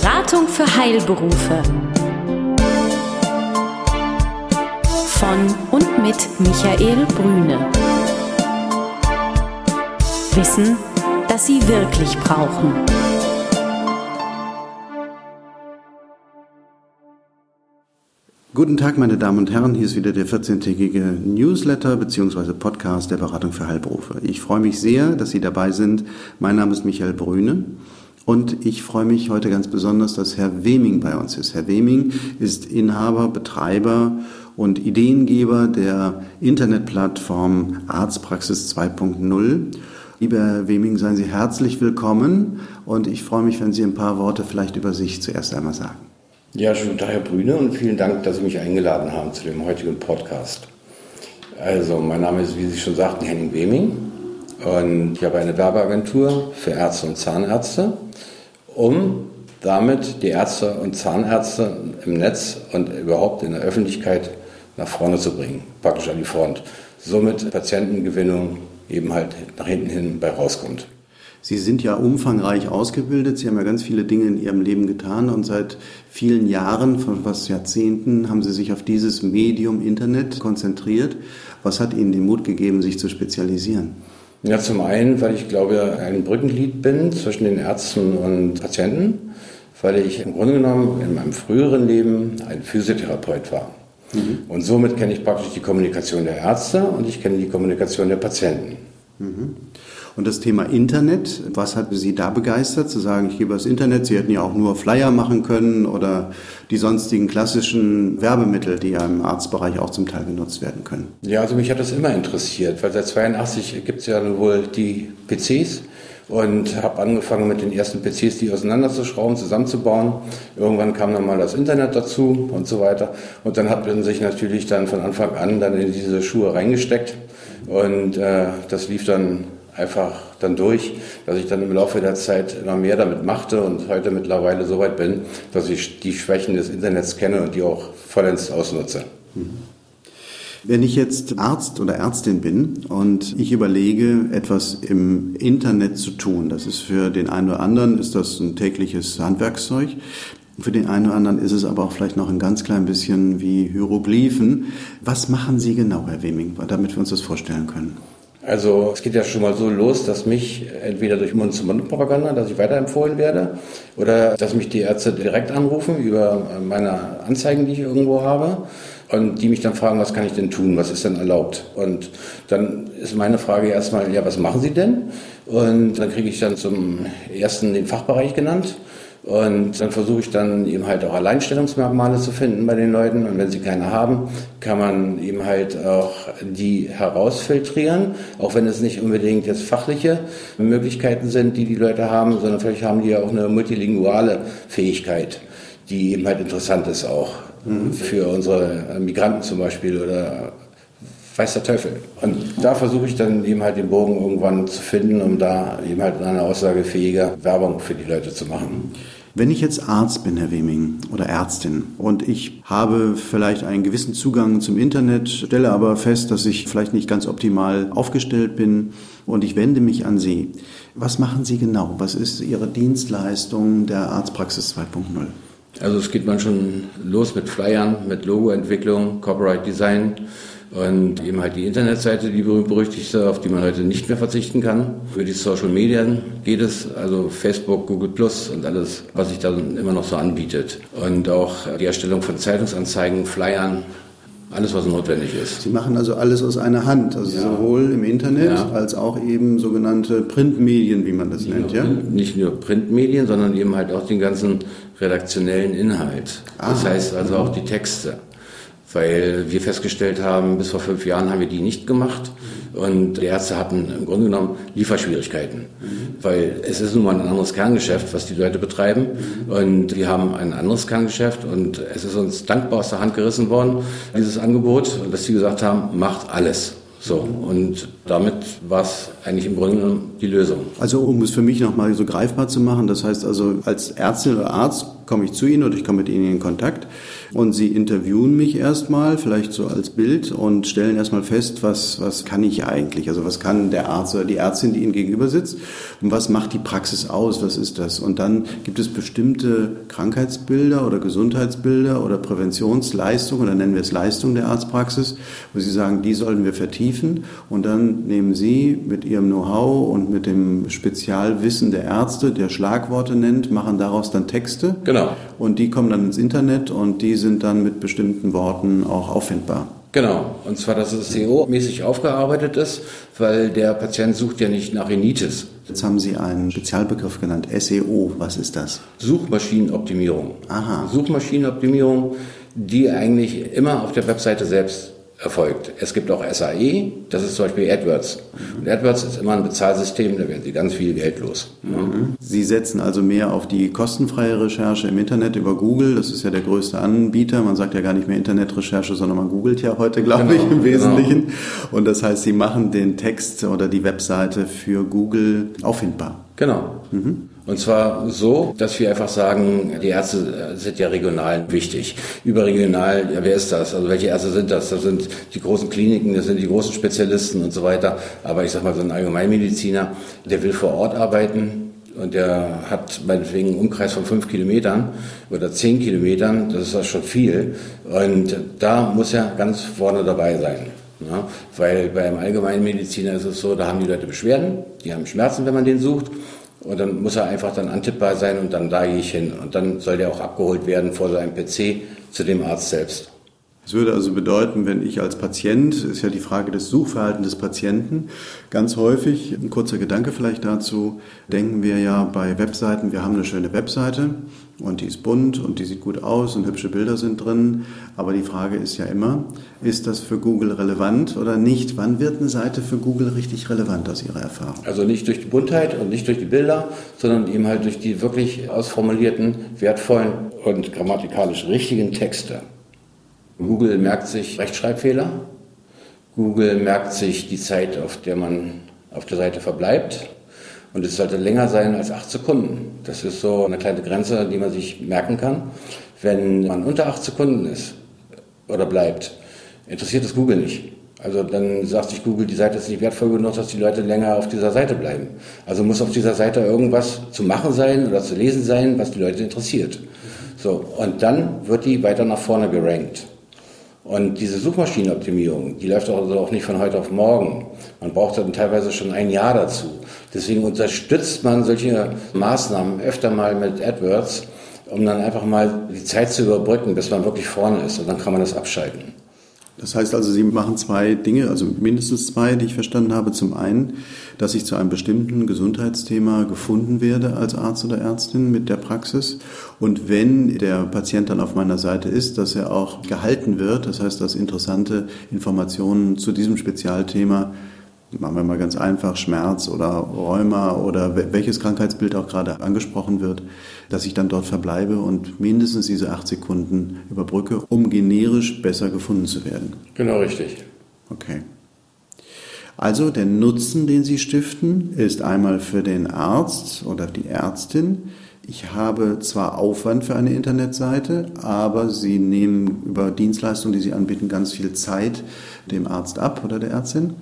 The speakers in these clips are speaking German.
Beratung für Heilberufe. Von und mit Michael Brüne. Wissen, das Sie wirklich brauchen. Guten Tag, meine Damen und Herren. Hier ist wieder der 14-tägige Newsletter bzw. Podcast der Beratung für Heilberufe. Ich freue mich sehr, dass Sie dabei sind. Mein Name ist Michael Brüne. Und ich freue mich heute ganz besonders, dass Herr Weming bei uns ist. Herr Weming ist Inhaber, Betreiber und Ideengeber der Internetplattform Arztpraxis 2.0. Lieber Herr Weming, seien Sie herzlich willkommen und ich freue mich, wenn Sie ein paar Worte vielleicht über sich zuerst einmal sagen. Ja, schönen Tag, Herr Brüne, und vielen Dank, dass Sie mich eingeladen haben zu dem heutigen Podcast. Also, mein Name ist, wie Sie schon sagten, Henning Weming. Und ich habe eine Werbeagentur für Ärzte und Zahnärzte, um damit die Ärzte und Zahnärzte im Netz und überhaupt in der Öffentlichkeit nach vorne zu bringen, praktisch an die Front. Somit Patientengewinnung eben halt nach hinten hin bei rauskommt. Sie sind ja umfangreich ausgebildet. Sie haben ja ganz viele Dinge in Ihrem Leben getan und seit vielen Jahren, von was Jahrzehnten, haben Sie sich auf dieses Medium Internet konzentriert. Was hat Ihnen den Mut gegeben, sich zu spezialisieren? Ja, zum einen, weil ich glaube, ein Brückenglied bin zwischen den Ärzten und Patienten, weil ich im Grunde genommen in meinem früheren Leben ein Physiotherapeut war. Mhm. Und somit kenne ich praktisch die Kommunikation der Ärzte und ich kenne die Kommunikation der Patienten. Mhm. Und das Thema Internet, was hat Sie da begeistert, zu sagen, ich gebe das Internet? Sie hätten ja auch nur Flyer machen können oder die sonstigen klassischen Werbemittel, die ja im Arztbereich auch zum Teil genutzt werden können. Ja, also mich hat das immer interessiert, weil seit 82 gibt es ja wohl die PCs und habe angefangen mit den ersten PCs, die auseinanderzuschrauben, zusammenzubauen. Irgendwann kam dann mal das Internet dazu und so weiter. Und dann hat man sich natürlich dann von Anfang an dann in diese Schuhe reingesteckt und äh, das lief dann einfach dann durch, dass ich dann im Laufe der Zeit immer mehr damit machte und heute mittlerweile so weit bin, dass ich die Schwächen des Internets kenne und die auch vollends ausnutze. Wenn ich jetzt Arzt oder Ärztin bin und ich überlege, etwas im Internet zu tun, das ist für den einen oder anderen ist das ein tägliches Handwerkszeug. Für den einen oder anderen ist es aber auch vielleicht noch ein ganz klein bisschen wie Hieroglyphen. Was machen Sie genau, Herr Weming, damit wir uns das vorstellen können? Also es geht ja schon mal so los, dass mich entweder durch Mund-zu-Mund-Propaganda, dass ich weiterempfohlen werde, oder dass mich die Ärzte direkt anrufen über meine Anzeigen, die ich irgendwo habe, und die mich dann fragen, was kann ich denn tun, was ist denn erlaubt? Und dann ist meine Frage erstmal, ja, was machen Sie denn? Und dann kriege ich dann zum ersten den Fachbereich genannt und dann versuche ich dann eben halt auch Alleinstellungsmerkmale zu finden bei den Leuten. Und wenn sie keine haben, kann man eben halt auch die herausfiltrieren, auch wenn es nicht unbedingt jetzt fachliche Möglichkeiten sind, die die Leute haben, sondern vielleicht haben die ja auch eine multilinguale Fähigkeit, die eben halt interessant ist auch mhm. für unsere Migranten zum Beispiel oder weiß der Teufel. Und da versuche ich dann eben halt den Bogen irgendwann zu finden, um da eben halt eine aussagefähige Werbung für die Leute zu machen. Wenn ich jetzt Arzt bin, Herr Weming, oder Ärztin, und ich habe vielleicht einen gewissen Zugang zum Internet, stelle aber fest, dass ich vielleicht nicht ganz optimal aufgestellt bin und ich wende mich an Sie. Was machen Sie genau? Was ist Ihre Dienstleistung der Arztpraxis 2.0? Also es geht man schon los mit Flyern, mit Logoentwicklung, Copyright Design, und eben halt die Internetseite, die berühmt-berüchtigte, auf die man heute nicht mehr verzichten kann. Für die Social Medien geht es, also Facebook, Google Plus und alles, was sich dann immer noch so anbietet. Und auch die Erstellung von Zeitungsanzeigen, Flyern, alles, was notwendig ist. Sie machen also alles aus einer Hand, also ja. sowohl im Internet ja. als auch eben sogenannte Printmedien, wie man das nicht nennt, ja? nicht nur Printmedien, sondern eben halt auch den ganzen redaktionellen Inhalt. Ah. Das heißt also auch die Texte weil wir festgestellt haben, bis vor fünf Jahren haben wir die nicht gemacht. Und die Ärzte hatten im Grunde genommen Lieferschwierigkeiten, weil es ist nun mal ein anderes Kerngeschäft, was die Leute betreiben. Und wir haben ein anderes Kerngeschäft und es ist uns dankbar aus der Hand gerissen worden, dieses Angebot, dass sie gesagt haben, macht alles. So, und damit war es eigentlich im Grunde die Lösung. Also um es für mich nochmal so greifbar zu machen, das heißt also als Ärztin oder Arzt komme ich zu Ihnen oder ich komme mit Ihnen in Kontakt und Sie interviewen mich erstmal, vielleicht so als Bild und stellen erstmal fest, was, was kann ich eigentlich? Also was kann der Arzt oder die Ärztin, die Ihnen gegenüber sitzt und was macht die Praxis aus? Was ist das? Und dann gibt es bestimmte Krankheitsbilder oder Gesundheitsbilder oder Präventionsleistungen oder nennen wir es Leistung der Arztpraxis, wo Sie sagen, die sollten wir vertiefen und dann nehmen Sie mit Ihrem Know-how und mit dem Spezialwissen der Ärzte, der Schlagworte nennt, machen daraus dann Texte. Genau. Und die kommen dann ins Internet und die sind dann mit bestimmten Worten auch auffindbar. Genau, und zwar, dass es SEO-mäßig aufgearbeitet ist, weil der Patient sucht ja nicht nach Rhinitis. Jetzt haben Sie einen Spezialbegriff genannt, SEO. Was ist das? Suchmaschinenoptimierung. Aha. Suchmaschinenoptimierung, die eigentlich immer auf der Webseite selbst erfolgt. Es gibt auch SAE, das ist zum Beispiel AdWords. Und AdWords ist immer ein Bezahlsystem, da werden Sie ganz viel Geld los. Mhm. Sie setzen also mehr auf die kostenfreie Recherche im Internet über Google. Das ist ja der größte Anbieter. Man sagt ja gar nicht mehr Internetrecherche, sondern man googelt ja heute, glaube genau, ich, im genau. Wesentlichen. Genau. Und das heißt, Sie machen den Text oder die Webseite für Google auffindbar. Genau. Mhm. Und zwar so, dass wir einfach sagen, die Ärzte sind ja regional wichtig. Überregional, ja, wer ist das? Also welche Ärzte sind das? Das sind die großen Kliniken, das sind die großen Spezialisten und so weiter. Aber ich sag mal, so ein Allgemeinmediziner, der will vor Ort arbeiten, und der hat meinetwegen einen Umkreis von fünf Kilometern oder zehn Kilometern, das ist das schon viel. Und da muss er ganz vorne dabei sein. Ja, weil beim Allgemeinmediziner ist es so, da haben die Leute Beschwerden, die haben Schmerzen, wenn man den sucht. Und dann muss er einfach dann antippbar sein und dann da gehe ich hin. Und dann soll der auch abgeholt werden vor so einem PC zu dem Arzt selbst. Das würde also bedeuten, wenn ich als Patient, ist ja die Frage des Suchverhaltens des Patienten, ganz häufig, ein kurzer Gedanke vielleicht dazu, denken wir ja bei Webseiten, wir haben eine schöne Webseite und die ist bunt und die sieht gut aus und hübsche Bilder sind drin. Aber die Frage ist ja immer, ist das für Google relevant oder nicht? Wann wird eine Seite für Google richtig relevant aus Ihrer Erfahrung? Also nicht durch die Buntheit und nicht durch die Bilder, sondern eben halt durch die wirklich ausformulierten, wertvollen und grammatikalisch richtigen Texte. Google merkt sich Rechtschreibfehler. Google merkt sich die Zeit, auf der man auf der Seite verbleibt. Und es sollte länger sein als acht Sekunden. Das ist so eine kleine Grenze, die man sich merken kann. Wenn man unter acht Sekunden ist oder bleibt, interessiert es Google nicht. Also dann sagt sich Google, die Seite ist nicht wertvoll genug, dass die Leute länger auf dieser Seite bleiben. Also muss auf dieser Seite irgendwas zu machen sein oder zu lesen sein, was die Leute interessiert. So, und dann wird die weiter nach vorne gerankt. Und diese Suchmaschinenoptimierung, die läuft also auch nicht von heute auf morgen. Man braucht dann teilweise schon ein Jahr dazu. Deswegen unterstützt man solche Maßnahmen öfter mal mit AdWords, um dann einfach mal die Zeit zu überbrücken, bis man wirklich vorne ist. Und dann kann man das abschalten. Das heißt also, Sie machen zwei Dinge, also mindestens zwei, die ich verstanden habe. Zum einen, dass ich zu einem bestimmten Gesundheitsthema gefunden werde als Arzt oder Ärztin mit der Praxis. Und wenn der Patient dann auf meiner Seite ist, dass er auch gehalten wird. Das heißt, dass interessante Informationen zu diesem Spezialthema machen wir mal ganz einfach, Schmerz oder Rheuma oder welches Krankheitsbild auch gerade angesprochen wird, dass ich dann dort verbleibe und mindestens diese acht Sekunden überbrücke, um generisch besser gefunden zu werden. Genau richtig. Okay. Also der Nutzen, den Sie stiften, ist einmal für den Arzt oder die Ärztin. Ich habe zwar Aufwand für eine Internetseite, aber Sie nehmen über Dienstleistungen, die Sie anbieten, ganz viel Zeit dem Arzt ab oder der Ärztin.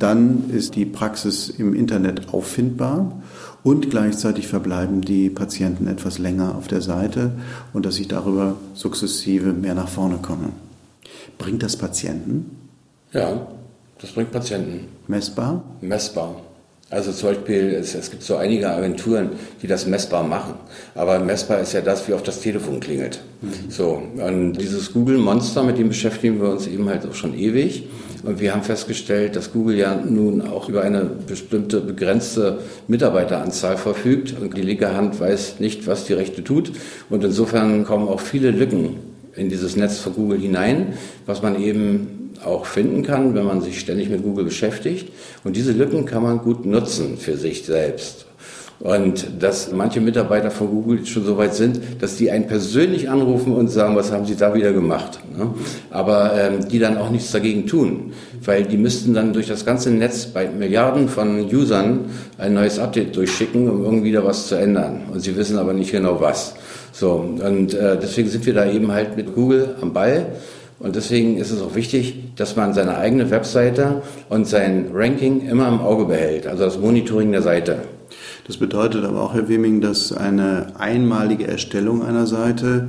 Dann ist die Praxis im Internet auffindbar und gleichzeitig verbleiben die Patienten etwas länger auf der Seite und dass ich darüber sukzessive mehr nach vorne komme. Bringt das Patienten? Ja, das bringt Patienten. Messbar? Messbar. Also zum Beispiel, es, es, gibt so einige Agenturen, die das messbar machen. Aber messbar ist ja das, wie oft das Telefon klingelt. Mhm. So, und dieses Google-Monster, mit dem beschäftigen wir uns eben halt auch schon ewig. Und wir haben festgestellt, dass Google ja nun auch über eine bestimmte begrenzte Mitarbeiteranzahl verfügt. Und die linke Hand weiß nicht, was die rechte tut. Und insofern kommen auch viele Lücken in dieses Netz von Google hinein, was man eben auch finden kann, wenn man sich ständig mit Google beschäftigt. Und diese Lücken kann man gut nutzen für sich selbst. Und dass manche Mitarbeiter von Google schon so weit sind, dass die einen persönlich anrufen und sagen, was haben sie da wieder gemacht. Ne? Aber ähm, die dann auch nichts dagegen tun, weil die müssten dann durch das ganze Netz bei Milliarden von Usern ein neues Update durchschicken, um irgendwie da was zu ändern. Und sie wissen aber nicht genau was. So, und äh, deswegen sind wir da eben halt mit Google am Ball. Und deswegen ist es auch wichtig, dass man seine eigene Webseite und sein Ranking immer im Auge behält, also das Monitoring der Seite. Das bedeutet aber auch, Herr Weming, dass eine einmalige Erstellung einer Seite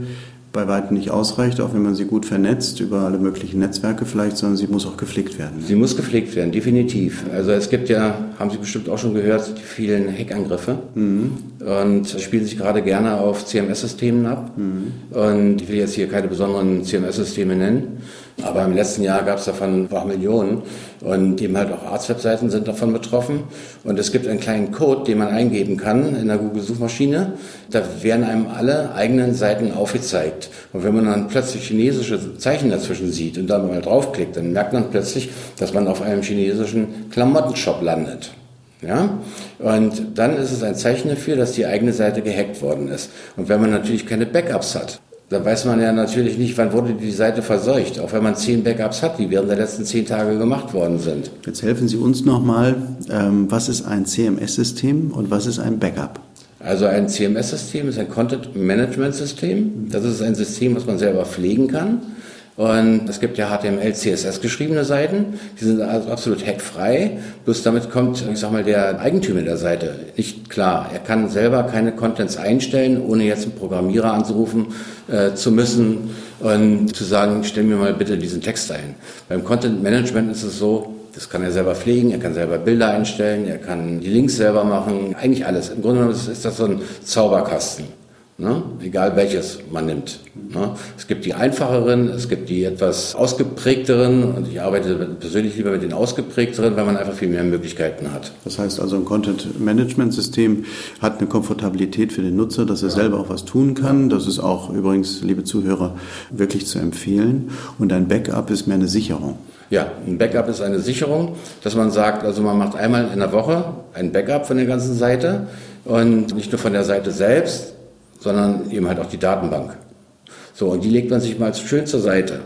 bei weitem nicht ausreicht, auch wenn man sie gut vernetzt über alle möglichen Netzwerke vielleicht, sondern sie muss auch gepflegt werden. Sie muss gepflegt werden, definitiv. Also es gibt ja, haben Sie bestimmt auch schon gehört, die vielen Hackangriffe mhm. und spielen sich gerade gerne auf CMS-Systemen ab. Mhm. Und ich will jetzt hier keine besonderen CMS-Systeme nennen. Aber im letzten Jahr gab es davon ein paar Millionen und eben halt auch Arztwebseiten sind davon betroffen. Und es gibt einen kleinen Code, den man eingeben kann in der Google-Suchmaschine. Da werden einem alle eigenen Seiten aufgezeigt. Und wenn man dann plötzlich chinesische Zeichen dazwischen sieht und da mal draufklickt, dann merkt man plötzlich, dass man auf einem chinesischen Klamottenshop landet. Ja? Und dann ist es ein Zeichen dafür, dass die eigene Seite gehackt worden ist. Und wenn man natürlich keine Backups hat, da weiß man ja natürlich nicht, wann wurde die Seite verseucht, auch wenn man zehn Backups hat, die während der letzten zehn Tage gemacht worden sind. Jetzt helfen Sie uns nochmal, ähm, was ist ein CMS-System und was ist ein Backup? Also ein CMS-System ist ein Content Management System. Das ist ein System, was man selber pflegen kann. Und es gibt ja HTML, CSS geschriebene Seiten, die sind also absolut hackfrei. Bloß damit kommt, ich sag mal, der Eigentümer der Seite nicht klar. Er kann selber keine Contents einstellen, ohne jetzt einen Programmierer anzurufen äh, zu müssen und zu sagen, stell mir mal bitte diesen Text ein. Beim Content Management ist es so, das kann er selber pflegen, er kann selber Bilder einstellen, er kann die Links selber machen, eigentlich alles. Im Grunde genommen ist das so ein Zauberkasten. Ne? Egal welches man nimmt. Ne? Es gibt die einfacheren, es gibt die etwas ausgeprägteren und ich arbeite persönlich lieber mit den ausgeprägteren, weil man einfach viel mehr Möglichkeiten hat. Das heißt also, ein Content-Management-System hat eine Komfortabilität für den Nutzer, dass er ja. selber auch was tun kann. Das ist auch übrigens, liebe Zuhörer, wirklich zu empfehlen. Und ein Backup ist mehr eine Sicherung. Ja, ein Backup ist eine Sicherung, dass man sagt, also man macht einmal in der Woche ein Backup von der ganzen Seite und nicht nur von der Seite selbst, sondern eben halt auch die Datenbank. So, und die legt man sich mal schön zur Seite.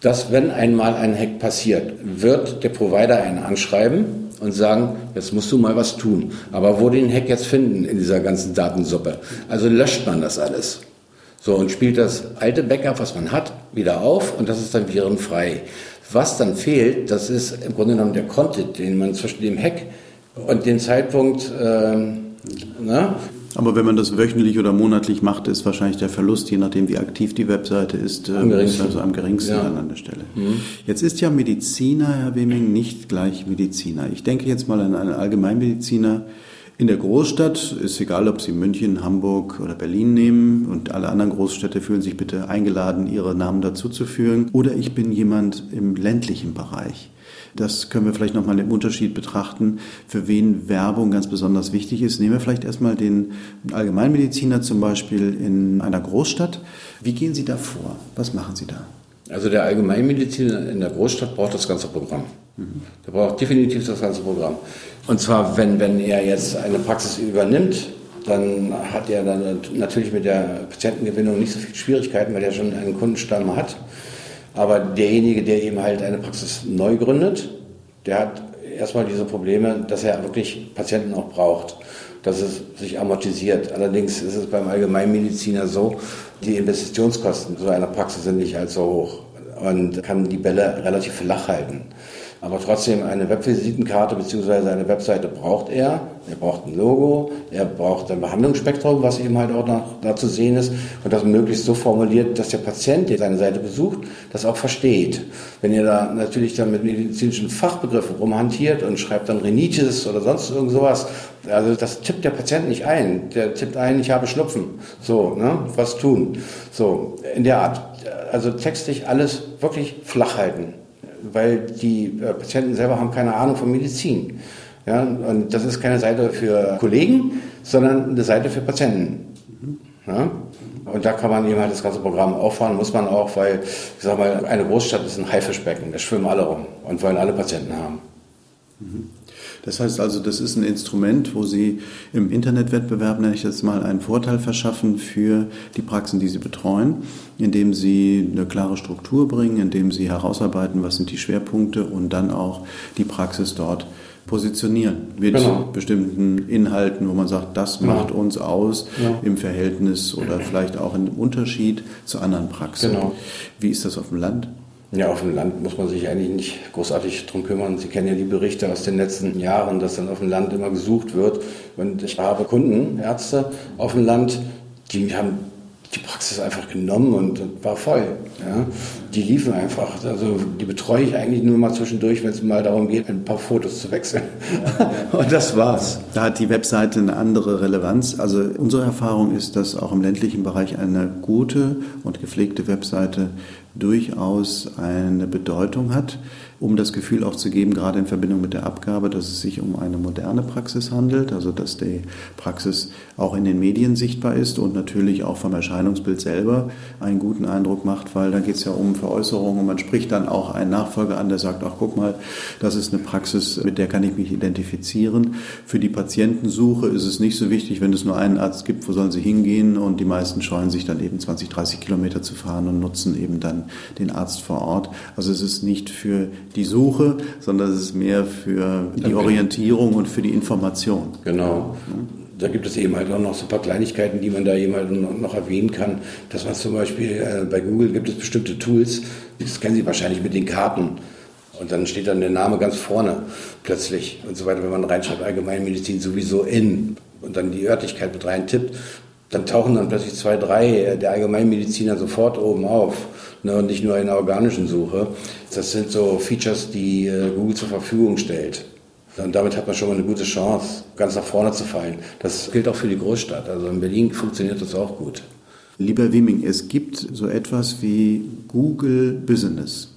Dass, wenn einmal ein Hack passiert, wird der Provider einen anschreiben und sagen, jetzt musst du mal was tun. Aber wo den Hack jetzt finden in dieser ganzen Datensuppe? Also löscht man das alles. So, und spielt das alte Backup, was man hat, wieder auf und das ist dann virenfrei. Was dann fehlt, das ist im Grunde genommen der Content, den man zwischen dem Hack und dem Zeitpunkt, ähm, na, aber wenn man das wöchentlich oder monatlich macht, ist wahrscheinlich der Verlust, je nachdem wie aktiv die Webseite ist, am äh, ist also am geringsten ja. an der Stelle. Mhm. Jetzt ist ja Mediziner, Herr Weming, nicht gleich Mediziner. Ich denke jetzt mal an einen Allgemeinmediziner, in der Großstadt ist egal, ob Sie München, Hamburg oder Berlin nehmen und alle anderen Großstädte fühlen sich bitte eingeladen, ihre Namen dazuzuführen. Oder ich bin jemand im ländlichen Bereich. Das können wir vielleicht nochmal im Unterschied betrachten, für wen Werbung ganz besonders wichtig ist. Nehmen wir vielleicht erstmal den Allgemeinmediziner zum Beispiel in einer Großstadt. Wie gehen Sie da vor? Was machen Sie da? Also der Allgemeinmediziner in der Großstadt braucht das ganze Programm. Mhm. Der braucht definitiv das ganze Programm. Und zwar, wenn, wenn er jetzt eine Praxis übernimmt, dann hat er dann natürlich mit der Patientengewinnung nicht so viele Schwierigkeiten, weil er schon einen Kundenstamm hat. Aber derjenige, der eben halt eine Praxis neu gründet, der hat erstmal diese Probleme, dass er wirklich Patienten auch braucht, dass es sich amortisiert. Allerdings ist es beim Allgemeinmediziner so, die Investitionskosten so einer Praxis sind nicht allzu hoch und kann die Bälle relativ flach halten. Aber trotzdem eine Webvisitenkarte bzw. eine Webseite braucht er. Er braucht ein Logo, er braucht ein Behandlungsspektrum, was eben halt auch noch da zu sehen ist und das möglichst so formuliert, dass der Patient, der seine Seite besucht, das auch versteht. Wenn ihr da natürlich dann mit medizinischen Fachbegriffen rumhantiert und schreibt dann Rhinitis oder sonst irgend sowas, also das tippt der Patient nicht ein. Der tippt ein, ich habe Schnupfen. So, ne? Was tun? So, in der Art. Also textlich alles wirklich flach halten weil die äh, Patienten selber haben keine Ahnung von Medizin. Ja, und das ist keine Seite für Kollegen, sondern eine Seite für Patienten. Ja? Und da kann man eben halt das ganze Programm auffahren, muss man auch, weil, ich sag mal, eine Großstadt ist ein Haifischbecken, da schwimmen alle rum und wollen alle Patienten haben. Mhm. Das heißt also, das ist ein Instrument, wo Sie im Internetwettbewerb, nenne ich das mal, einen Vorteil verschaffen für die Praxen, die Sie betreuen, indem Sie eine klare Struktur bringen, indem Sie herausarbeiten, was sind die Schwerpunkte und dann auch die Praxis dort positionieren mit genau. bestimmten Inhalten, wo man sagt, das genau. macht uns aus ja. im Verhältnis oder vielleicht auch im Unterschied zu anderen Praxen. Genau. Wie ist das auf dem Land? Ja, auf dem Land muss man sich eigentlich nicht großartig drum kümmern. Sie kennen ja die Berichte aus den letzten Jahren, dass dann auf dem Land immer gesucht wird. Und ich habe Kunden, Ärzte auf dem Land, die haben die Praxis einfach genommen und, war voll. Ja. Die liefen einfach. Also die betreue ich eigentlich nur mal zwischendurch, wenn es mal darum geht, ein paar Fotos zu wechseln. und das war's. Da hat die Webseite eine andere Relevanz. Also unsere Erfahrung ist, dass auch im ländlichen Bereich eine gute und gepflegte Webseite durchaus eine Bedeutung hat um das Gefühl auch zu geben, gerade in Verbindung mit der Abgabe, dass es sich um eine moderne Praxis handelt, also dass die Praxis auch in den Medien sichtbar ist und natürlich auch vom Erscheinungsbild selber einen guten Eindruck macht, weil da geht es ja um Veräußerungen und man spricht dann auch einen Nachfolger an, der sagt, ach guck mal, das ist eine Praxis, mit der kann ich mich identifizieren. Für die Patientensuche ist es nicht so wichtig, wenn es nur einen Arzt gibt, wo sollen sie hingehen und die meisten scheuen sich dann eben 20, 30 Kilometer zu fahren und nutzen eben dann den Arzt vor Ort. Also es ist nicht für die Suche, sondern es ist mehr für die Orientierung und für die Information. Genau. Da gibt es eben halt auch noch so ein paar Kleinigkeiten, die man da eben halt noch erwähnen kann. Dass man zum Beispiel äh, bei Google gibt es bestimmte Tools, das kennen Sie wahrscheinlich mit den Karten. Und dann steht dann der Name ganz vorne plötzlich und so weiter, wenn man reinschreibt Allgemeinmedizin sowieso in und dann die Örtlichkeit mit rein tippt, dann tauchen dann plötzlich zwei, drei der Allgemeinmediziner sofort oben auf ne, und nicht nur in der organischen Suche. Das sind so Features, die äh, Google zur Verfügung stellt. Und damit hat man schon mal eine gute Chance, ganz nach vorne zu fallen. Das gilt auch für die Großstadt. Also in Berlin funktioniert das auch gut. Lieber Wieming, es gibt so etwas wie Google Business.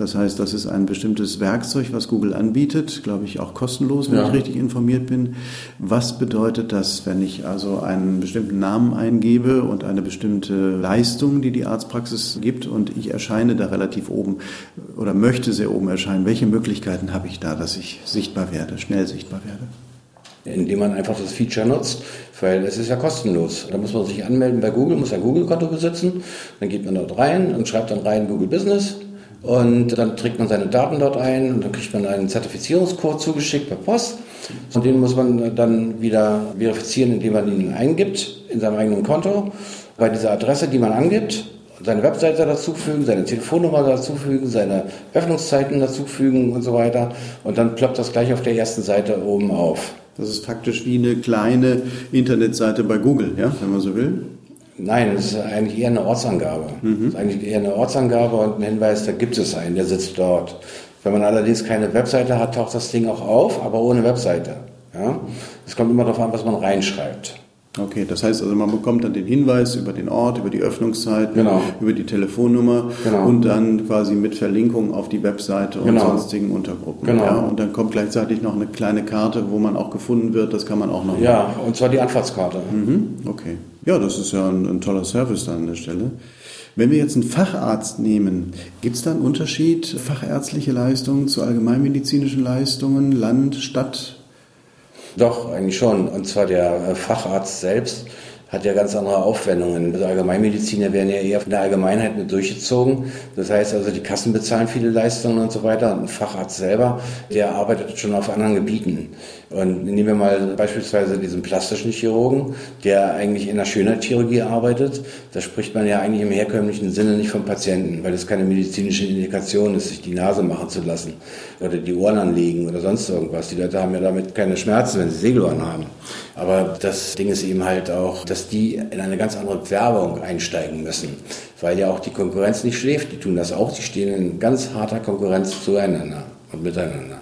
Das heißt, das ist ein bestimmtes Werkzeug, was Google anbietet, glaube ich auch kostenlos, wenn ja. ich richtig informiert bin. Was bedeutet das, wenn ich also einen bestimmten Namen eingebe und eine bestimmte Leistung, die die Arztpraxis gibt und ich erscheine da relativ oben oder möchte sehr oben erscheinen? Welche Möglichkeiten habe ich da, dass ich sichtbar werde, schnell sichtbar werde? indem man einfach das Feature nutzt, weil es ist ja kostenlos. Da muss man sich anmelden bei Google, muss ein Google-Konto besitzen, dann geht man dort rein und schreibt dann rein Google Business und dann trägt man seine Daten dort ein und dann kriegt man einen Zertifizierungscode zugeschickt per Post. Und den muss man dann wieder verifizieren, indem man ihn eingibt in seinem eigenen Konto. Bei dieser Adresse, die man angibt, seine Webseite dazufügen, seine Telefonnummer dazufügen, seine Öffnungszeiten dazufügen und so weiter. Und dann ploppt das gleich auf der ersten Seite oben auf. Das ist faktisch wie eine kleine Internetseite bei Google, ja, wenn man so will. Nein, das ist eigentlich eher eine Ortsangabe. Mhm. Das ist eigentlich eher eine Ortsangabe und ein Hinweis, da gibt es einen, der sitzt dort. Wenn man allerdings keine Webseite hat, taucht das Ding auch auf, aber ohne Webseite. Ja? Es kommt immer darauf an, was man reinschreibt. Okay, das heißt also, man bekommt dann den Hinweis über den Ort, über die Öffnungszeiten, genau. über die Telefonnummer genau. und dann quasi mit Verlinkung auf die Webseite und genau. sonstigen Untergruppen. Genau. Ja, und dann kommt gleichzeitig noch eine kleine Karte, wo man auch gefunden wird. Das kann man auch noch. Ja, machen. und zwar die Anfahrtskarte. Mhm, okay. Ja, das ist ja ein, ein toller Service da an der Stelle. Wenn wir jetzt einen Facharzt nehmen, gibt es da einen Unterschied, fachärztliche Leistungen zu allgemeinmedizinischen Leistungen, Land, Stadt? Doch, eigentlich schon. Und zwar der äh, Facharzt selbst hat ja ganz andere Aufwendungen. Also Allgemeinmediziner werden ja eher von der Allgemeinheit mit durchgezogen. Das heißt also, die Kassen bezahlen viele Leistungen und so weiter. Und ein Facharzt selber, der arbeitet schon auf anderen Gebieten. Und nehmen wir mal beispielsweise diesen plastischen Chirurgen, der eigentlich in der Schönheitschirurgie arbeitet. Da spricht man ja eigentlich im herkömmlichen Sinne nicht vom Patienten, weil es keine medizinische Indikation ist, sich die Nase machen zu lassen oder die Ohren anlegen oder sonst irgendwas. Die Leute haben ja damit keine Schmerzen, wenn sie Segelohren haben. Aber das Ding ist eben halt auch, dass die in eine ganz andere Werbung einsteigen müssen, weil ja auch die Konkurrenz nicht schläft. Die tun das auch, die stehen in ganz harter Konkurrenz zueinander und miteinander.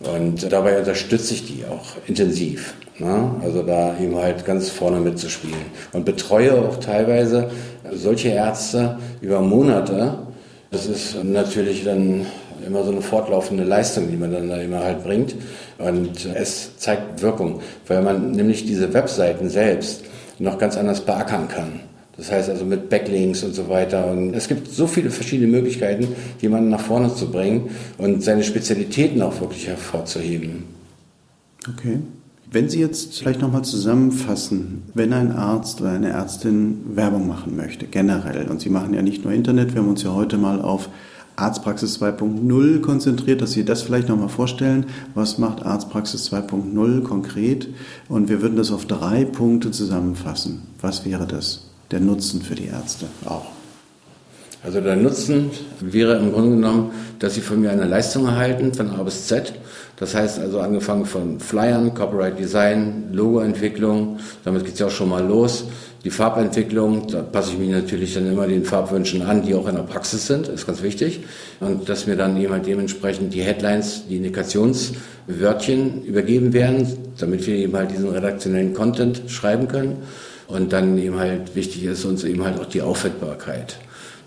Und dabei unterstütze ich die auch intensiv. Ne? Also da eben halt ganz vorne mitzuspielen. Und betreue auch teilweise solche Ärzte über Monate. Das ist natürlich dann immer so eine fortlaufende Leistung, die man dann da immer halt bringt. Und es zeigt Wirkung, weil man nämlich diese Webseiten selbst noch ganz anders beackern kann. Das heißt also mit Backlinks und so weiter. Und es gibt so viele verschiedene Möglichkeiten, jemanden nach vorne zu bringen und seine Spezialitäten auch wirklich hervorzuheben. Okay. Wenn Sie jetzt vielleicht nochmal zusammenfassen, wenn ein Arzt oder eine Ärztin Werbung machen möchte, generell, und Sie machen ja nicht nur Internet, wir haben uns ja heute mal auf Arztpraxis 2.0 konzentriert, dass Sie das vielleicht nochmal vorstellen. Was macht Arztpraxis 2.0 konkret? Und wir würden das auf drei Punkte zusammenfassen. Was wäre das? Der Nutzen für die Ärzte auch. Also der Nutzen wäre im Grunde genommen, dass Sie von mir eine Leistung erhalten, von A bis Z. Das heißt also angefangen von Flyern, Copyright Design, Logoentwicklung, damit geht es ja auch schon mal los. Die Farbentwicklung, da passe ich mich natürlich dann immer den Farbwünschen an, die auch in der Praxis sind, ist ganz wichtig. Und dass mir dann jemand dementsprechend die Headlines, die Indikationswörtchen übergeben werden, damit wir eben halt diesen redaktionellen Content schreiben können. Und dann eben halt wichtig ist uns eben halt auch die Auffindbarkeit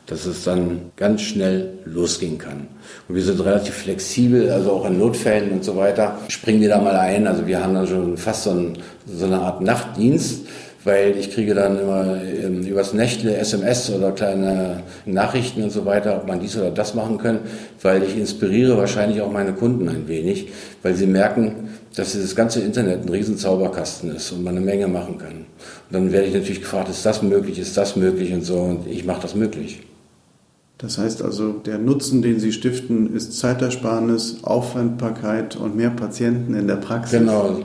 dass es dann ganz schnell losgehen kann. Und wir sind relativ flexibel, also auch in Notfällen und so weiter, springen wir da mal ein. Also wir haben dann schon fast so, ein, so eine Art Nachtdienst, weil ich kriege dann immer ähm, übers Nächtle SMS oder kleine Nachrichten und so weiter, ob man dies oder das machen kann, weil ich inspiriere wahrscheinlich auch meine Kunden ein wenig, weil sie merken, dass dieses ganze Internet ein riesen Zauberkasten ist und man eine Menge machen kann. Und dann werde ich natürlich gefragt, ist das möglich, ist das möglich und so und ich mache das möglich. Das heißt also, der Nutzen, den Sie stiften, ist Zeitersparnis, Auffindbarkeit und mehr Patienten in der Praxis. Genau,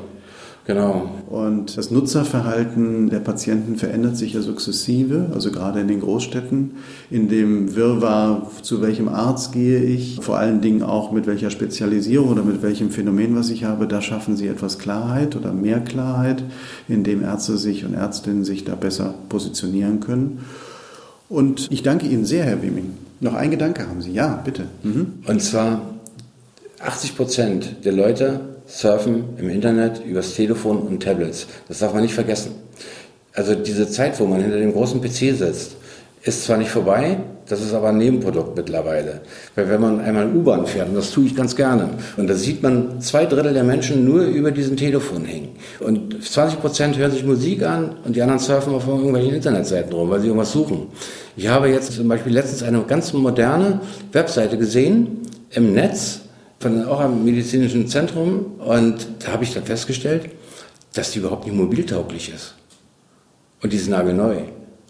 genau. Und das Nutzerverhalten der Patienten verändert sich ja sukzessive, also gerade in den Großstädten, in dem Wirrwarr, zu welchem Arzt gehe ich, vor allen Dingen auch mit welcher Spezialisierung oder mit welchem Phänomen, was ich habe, da schaffen Sie etwas Klarheit oder mehr Klarheit, indem Ärzte sich und Ärztinnen sich da besser positionieren können. Und ich danke Ihnen sehr, Herr Weming. Noch ein Gedanke haben Sie? Ja, bitte. Mhm. Und zwar 80 Prozent der Leute surfen im Internet übers Telefon und Tablets. Das darf man nicht vergessen. Also diese Zeit, wo man hinter dem großen PC sitzt, ist zwar nicht vorbei, das ist aber ein Nebenprodukt mittlerweile. Weil wenn man einmal U-Bahn fährt, und das tue ich ganz gerne, und da sieht man zwei Drittel der Menschen nur über diesen Telefon hängen. Und 20 Prozent hören sich Musik an und die anderen surfen auf irgendwelchen Internetseiten rum, weil sie irgendwas suchen. Ich habe jetzt zum Beispiel letztens eine ganz moderne Webseite gesehen im Netz, von auch einem medizinischen Zentrum, und da habe ich dann festgestellt, dass die überhaupt nicht mobiltauglich ist. Und die ist nagelneu.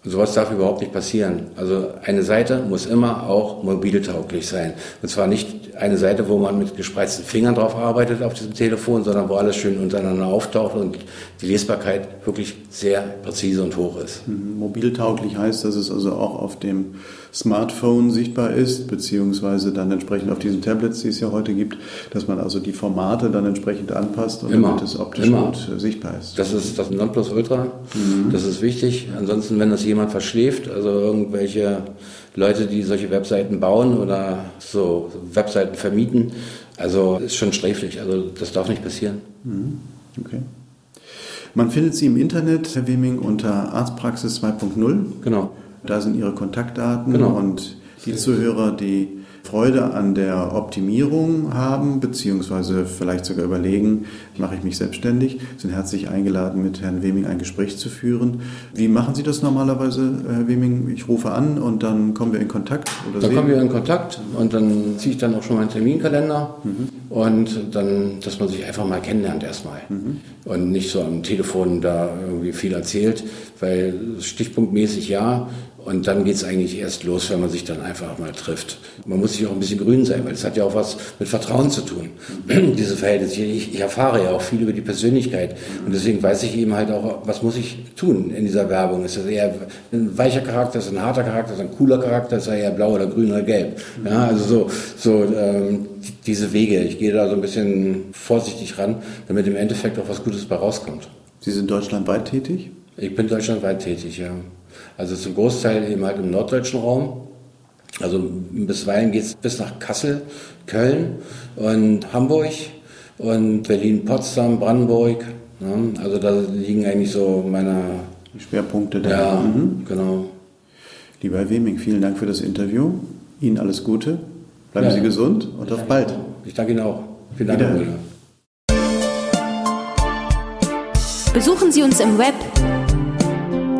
Sowas darf überhaupt nicht passieren. Also eine Seite muss immer auch mobiltauglich sein. Und zwar nicht eine Seite, wo man mit gespreizten Fingern drauf arbeitet auf diesem Telefon, sondern wo alles schön untereinander auftaucht und die Lesbarkeit wirklich sehr präzise und hoch ist. Mhm. Mobiltauglich heißt, dass es also auch auf dem Smartphone sichtbar ist, beziehungsweise dann entsprechend auf diesen Tablets, die es ja heute gibt, dass man also die Formate dann entsprechend anpasst und damit es optisch immer. gut äh, sichtbar ist. Das ist das Nonplusultra. Mhm. Das ist wichtig. Ansonsten, wenn das jemand verschläft, also irgendwelche Leute, die solche Webseiten bauen oder so Webseiten vermieten, also ist schon sträflich. Also das darf nicht passieren. Mhm. Okay. Man findet sie im Internet, Herr Weming, unter Arztpraxis 2.0. Genau. Da sind Ihre Kontaktdaten Genau. und die Zuhörer, die Freude an der Optimierung haben, beziehungsweise vielleicht sogar überlegen, mache ich mich selbstständig, sind herzlich eingeladen, mit Herrn Weming ein Gespräch zu führen. Wie machen Sie das normalerweise, Herr Weming? Ich rufe an und dann kommen wir in Kontakt? Oder Dann Sie? kommen wir in Kontakt und dann ziehe ich dann auch schon meinen Terminkalender und dann, dass man sich einfach mal kennenlernt erstmal und nicht so am Telefon da irgendwie viel erzählt, weil stichpunktmäßig ja und dann geht es eigentlich erst los, wenn man sich dann einfach mal trifft. Man muss sich auch ein bisschen grün sein, weil es hat ja auch was mit Vertrauen zu tun, diese Verhältnisse. Ich, ich erfahre ja auch viel über die Persönlichkeit und deswegen weiß ich eben halt auch, was muss ich tun in dieser Werbung. Ist das eher ein weicher Charakter, ist ein harter Charakter, ist ein cooler Charakter, ist er eher blau oder grün oder gelb. Ja, also so, so ähm, die- diese Wege. Ich gehe da so ein bisschen vorsichtig ran, damit im Endeffekt auch was Gutes bei rauskommt. Sie sind deutschlandweit tätig? Ich bin deutschlandweit tätig, ja. Also zum Großteil eben halt im norddeutschen Raum. Also bisweilen geht es bis nach Kassel, Köln und Hamburg und Berlin, Potsdam, Brandenburg. Ne? Also da liegen eigentlich so meine, Die Schwerpunkte der. ja, Mhm. genau. Lieber Herr Weming, vielen Dank für das Interview. Ihnen alles Gute. Bleiben Ja. Sie gesund und auf bald. Ich danke Ihnen auch. Vielen Dank. Brüder. Besuchen Sie uns im Web.